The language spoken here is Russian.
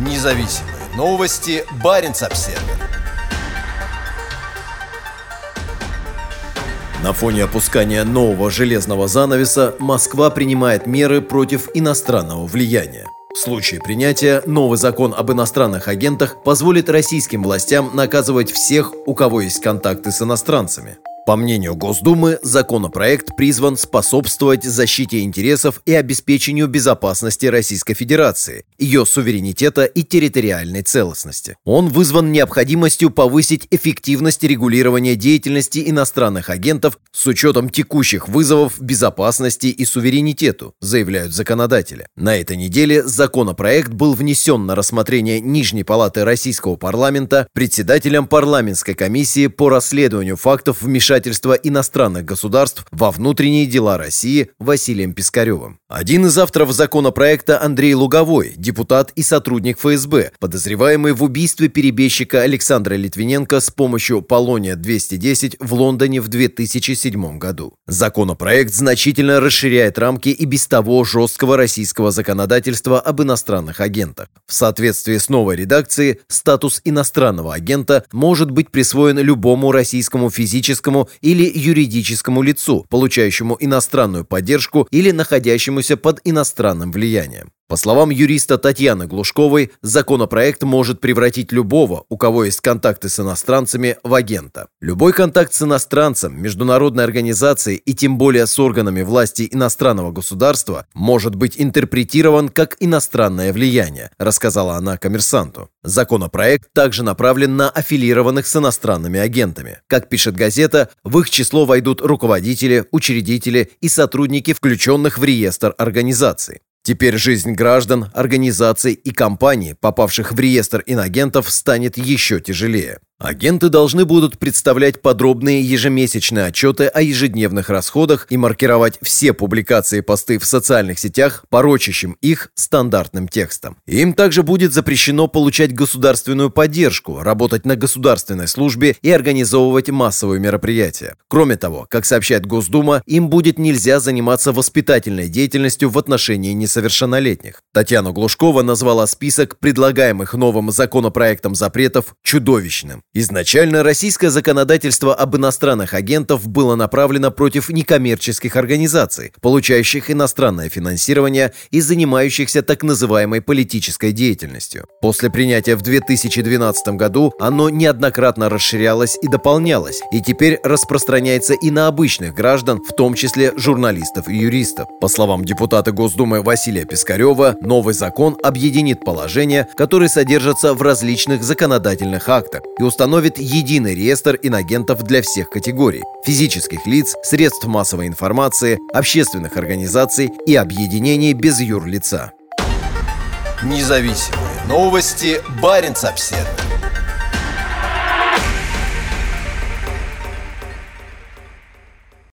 Независимые новости. Барин обсерва На фоне опускания нового железного занавеса Москва принимает меры против иностранного влияния. В случае принятия новый закон об иностранных агентах позволит российским властям наказывать всех, у кого есть контакты с иностранцами. По мнению Госдумы, законопроект призван способствовать защите интересов и обеспечению безопасности Российской Федерации, ее суверенитета и территориальной целостности. Он вызван необходимостью повысить эффективность регулирования деятельности иностранных агентов с учетом текущих вызовов безопасности и суверенитету, заявляют законодатели. На этой неделе законопроект был внесен на рассмотрение Нижней палаты Российского парламента председателем парламентской комиссии по расследованию фактов вмешательства иностранных государств во внутренние дела России Василием Пискаревым. Один из авторов законопроекта Андрей Луговой, депутат и сотрудник ФСБ, подозреваемый в убийстве перебежчика Александра Литвиненко с помощью Полония-210 в Лондоне в 2007 году. Законопроект значительно расширяет рамки и без того жесткого российского законодательства об иностранных агентах. В соответствии с новой редакцией, статус иностранного агента может быть присвоен любому российскому физическому или юридическому лицу, получающему иностранную поддержку или находящемуся под иностранным влиянием. По словам юриста Татьяны Глушковой, законопроект может превратить любого, у кого есть контакты с иностранцами, в агента. Любой контакт с иностранцем, международной организацией и тем более с органами власти иностранного государства может быть интерпретирован как иностранное влияние, рассказала она коммерсанту. Законопроект также направлен на аффилированных с иностранными агентами. Как пишет газета, в их число войдут руководители, учредители и сотрудники, включенных в реестр организаций. Теперь жизнь граждан, организаций и компаний, попавших в реестр инагентов, станет еще тяжелее. Агенты должны будут представлять подробные ежемесячные отчеты о ежедневных расходах и маркировать все публикации посты в социальных сетях, порочащим их стандартным текстом. Им также будет запрещено получать государственную поддержку, работать на государственной службе и организовывать массовые мероприятия. Кроме того, как сообщает Госдума, им будет нельзя заниматься воспитательной деятельностью в отношении несовершеннолетних. Татьяна Глушкова назвала список предлагаемых новым законопроектом запретов чудовищным. Изначально российское законодательство об иностранных агентов было направлено против некоммерческих организаций, получающих иностранное финансирование и занимающихся так называемой политической деятельностью. После принятия в 2012 году оно неоднократно расширялось и дополнялось, и теперь распространяется и на обычных граждан, в том числе журналистов и юристов. По словам депутата Госдумы Василия Пискарева, новый закон объединит положения, которые содержатся в различных законодательных актах и установит установит единый реестр инагентов для всех категорий – физических лиц, средств массовой информации, общественных организаций и объединений без юрлица. Независимые новости. Барин обседный.